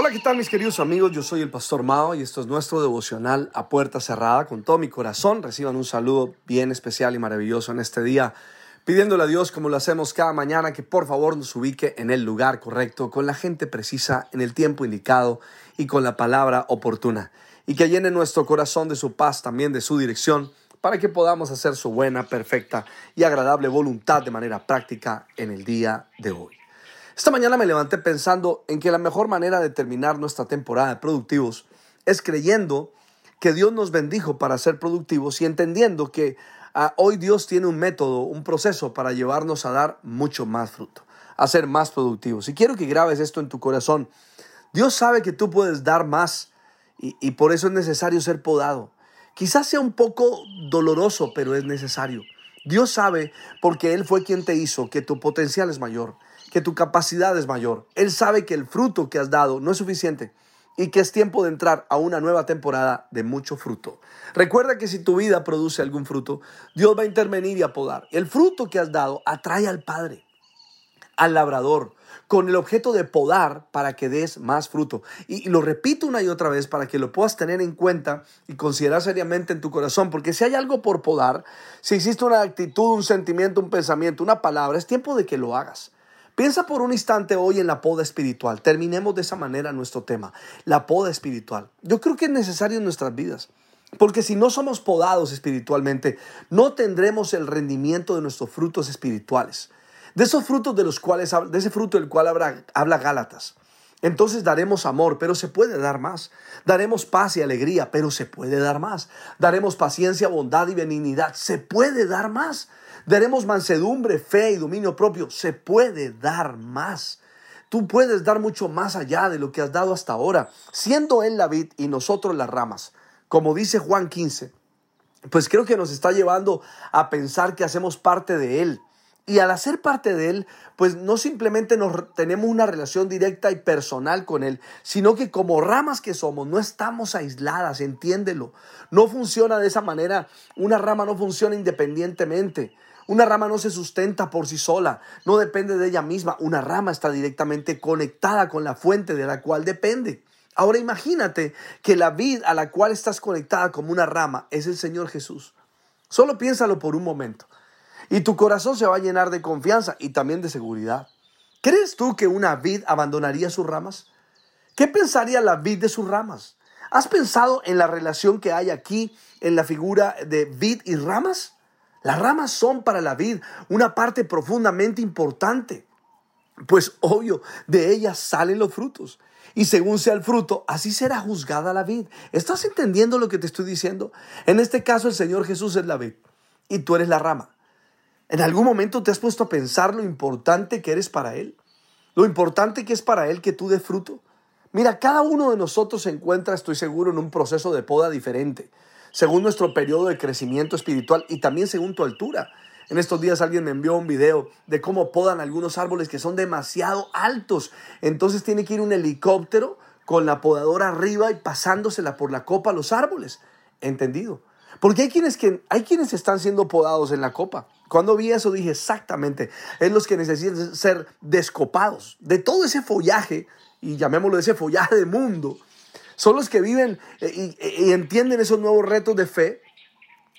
Hola, ¿qué tal mis queridos amigos? Yo soy el Pastor Mao y esto es nuestro devocional a puerta cerrada. Con todo mi corazón reciban un saludo bien especial y maravilloso en este día, pidiéndole a Dios, como lo hacemos cada mañana, que por favor nos ubique en el lugar correcto, con la gente precisa, en el tiempo indicado y con la palabra oportuna. Y que llene nuestro corazón de su paz, también de su dirección, para que podamos hacer su buena, perfecta y agradable voluntad de manera práctica en el día de hoy. Esta mañana me levanté pensando en que la mejor manera de terminar nuestra temporada de productivos es creyendo que Dios nos bendijo para ser productivos y entendiendo que ah, hoy Dios tiene un método, un proceso para llevarnos a dar mucho más fruto, a ser más productivos. Y quiero que grabes esto en tu corazón. Dios sabe que tú puedes dar más y, y por eso es necesario ser podado. Quizás sea un poco doloroso, pero es necesario. Dios sabe, porque Él fue quien te hizo, que tu potencial es mayor que tu capacidad es mayor. Él sabe que el fruto que has dado no es suficiente y que es tiempo de entrar a una nueva temporada de mucho fruto. Recuerda que si tu vida produce algún fruto, Dios va a intervenir y a podar. El fruto que has dado atrae al Padre, al labrador, con el objeto de podar para que des más fruto. Y, lo repito una y otra vez para que lo puedas tener en cuenta y considerar seriamente en tu corazón, porque si hay algo por podar, si existe una actitud, un sentimiento, un pensamiento, una palabra, es tiempo de que lo hagas. Piensa por un instante hoy en la poda espiritual. Terminemos de esa manera nuestro tema, la poda espiritual. Yo creo que es necesario en nuestras vidas. Porque si no somos podados espiritualmente, no tendremos el rendimiento de nuestros frutos espirituales. De esos frutos de los cuales, de ese fruto del cual habla, habla Gálatas. Entonces daremos amor, pero se puede dar más. Daremos paz y alegría, pero se puede dar más. Daremos paciencia, bondad y benignidad, se puede dar más. Daremos mansedumbre, fe y dominio propio. Se puede dar más. Tú puedes dar mucho más allá de lo que has dado hasta ahora, siendo Él la vid y nosotros las ramas. Como dice Juan 15, pues creo que nos está llevando a pensar que hacemos parte de Él. Y al hacer parte de Él, pues no simplemente nos tenemos una relación directa y personal con Él, sino que como ramas que somos, no estamos aisladas, entiéndelo. No funciona de esa manera. Una rama no funciona independientemente. Una rama no se sustenta por sí sola, no depende de ella misma. Una rama está directamente conectada con la fuente de la cual depende. Ahora imagínate que la vid a la cual estás conectada como una rama es el Señor Jesús. Solo piénsalo por un momento. Y tu corazón se va a llenar de confianza y también de seguridad. ¿Crees tú que una vid abandonaría sus ramas? ¿Qué pensaría la vid de sus ramas? ¿Has pensado en la relación que hay aquí en la figura de vid y ramas? Las ramas son para la vid una parte profundamente importante, pues obvio, de ellas salen los frutos. Y según sea el fruto, así será juzgada la vid. ¿Estás entendiendo lo que te estoy diciendo? En este caso, el Señor Jesús es la vid y tú eres la rama. ¿En algún momento te has puesto a pensar lo importante que eres para Él? Lo importante que es para Él que tú des fruto. Mira, cada uno de nosotros se encuentra, estoy seguro, en un proceso de poda diferente según nuestro periodo de crecimiento espiritual y también según tu altura. En estos días alguien me envió un video de cómo podan algunos árboles que son demasiado altos. Entonces tiene que ir un helicóptero con la podadora arriba y pasándosela por la copa a los árboles. ¿Entendido? Porque hay quienes, que, hay quienes están siendo podados en la copa. Cuando vi eso dije exactamente, es los que necesitan ser descopados. De todo ese follaje, y llamémoslo ese follaje de mundo, son los que viven eh, y, entienden esos nuevos retos de fe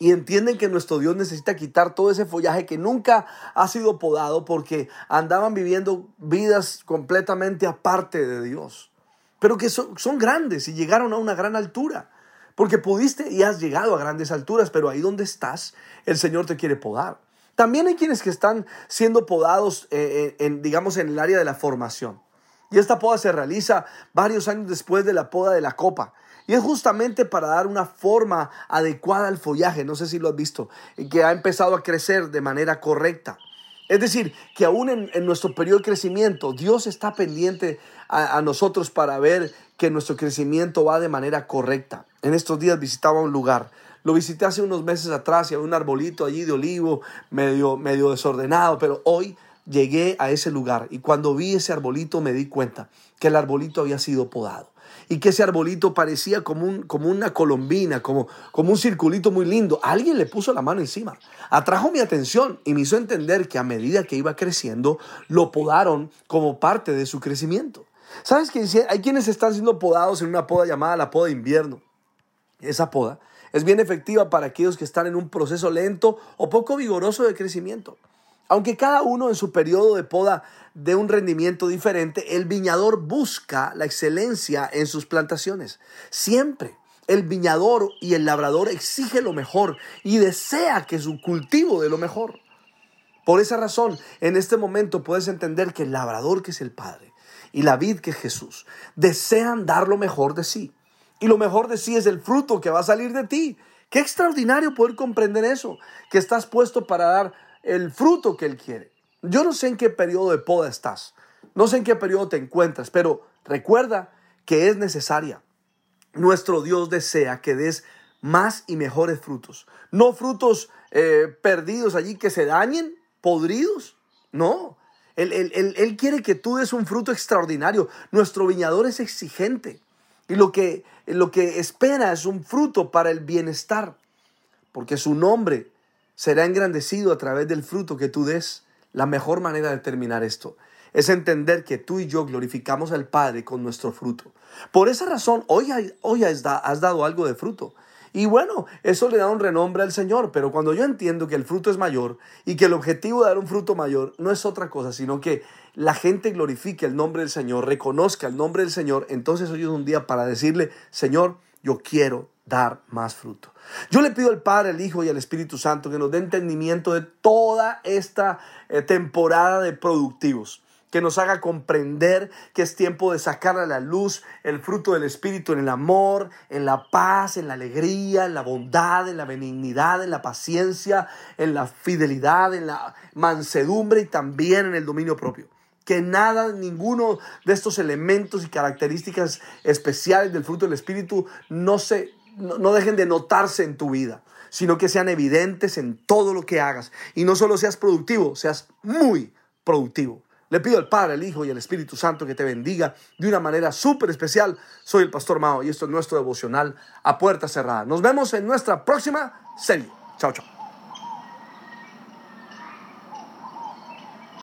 y entienden que nuestro Dios necesita quitar todo ese follaje que nunca ha sido podado porque andaban viviendo vidas completamente aparte de Dios, pero que son, son, grandes y llegaron a una gran altura, porque pudiste y has llegado a grandes alturas, pero ahí donde estás, el Señor te quiere podar. También hay quienes que están siendo podados, eh, en, digamos, en el área de la formación. Y esta poda se realiza varios años después de la poda de la copa. Y es justamente para dar una forma adecuada al follaje, no sé si lo has visto, que ha empezado a crecer de manera correcta. Es decir, que aún en, nuestro periodo de crecimiento, Dios está pendiente a, nosotros para ver que nuestro crecimiento va de manera correcta. En estos días visitaba un lugar Lo visité hace unos meses atrás y había un arbolito allí de olivo medio, medio desordenado, pero hoy llegué a ese lugar y cuando vi ese arbolito me di cuenta que el arbolito había sido podado y que ese arbolito parecía como, un, como una colombina, como, como un circulito muy lindo. Alguien le puso la mano encima, atrajo mi atención y me hizo entender que a medida que iba creciendo, lo podaron como parte de su crecimiento. ¿Sabes que hay quienes están siendo podados en una poda llamada la poda de invierno? Esa poda es bien efectiva para aquellos que están en un proceso lento o poco vigoroso de crecimiento. Aunque cada uno en su periodo de poda dé un rendimiento diferente, el viñador busca la excelencia en sus plantaciones. Siempre el viñador y el labrador exige lo mejor y desea que su cultivo dé lo mejor. Por esa razón, en este momento puedes entender que el labrador que es el Padre y la vid que es Jesús desean dar lo mejor de sí. Y lo mejor de sí es el fruto que va a salir de ti. Qué extraordinario poder comprender eso, que estás puesto para dar el fruto que Él quiere. Yo no sé en qué periodo de poda estás, no sé en qué periodo te encuentras, pero recuerda que es necesaria. Nuestro Dios desea que des más y mejores frutos, no frutos eh, perdidos allí que se dañen, podridos, no. Él, él quiere que tú des un fruto extraordinario. Nuestro viñador es exigente y lo que, lo que espera es un fruto para el bienestar, porque su nombre será engrandecido a través del fruto que tú des. La mejor manera de terminar esto es entender que tú y yo glorificamos al Padre con nuestro fruto. Por esa razón, hoy, hoy has, has dado algo de fruto. Y bueno, eso le da un renombre al Señor, pero cuando yo entiendo que el fruto es mayor y que el objetivo de dar un fruto mayor no es otra cosa, sino que la gente glorifique el nombre del Señor, reconozca el nombre del Señor, entonces hoy es un día para decirle, Señor, yo quiero dar más fruto. Yo le pido al Padre, al Hijo y al Espíritu Santo que nos dé entendimiento de toda esta eh, temporada de productivos que nos haga comprender que es tiempo de sacar a la luz el fruto del Espíritu en el amor, en la paz, en la alegría, en la bondad, en la benignidad, en la paciencia, en la fidelidad, en la mansedumbre y también en el dominio propio. Que nada, ninguno de estos elementos y características especiales del fruto del Espíritu no se no, dejen de notarse en tu vida, sino que sean evidentes en todo lo que hagas. Y no solo seas productivo, seas muy productivo. Le pido al Padre, al Hijo y al Espíritu Santo que te bendiga de una manera súper especial. Soy el Pastor Mao y esto es nuestro devocional a puerta cerrada. Nos vemos en nuestra próxima serie. Chao, chao.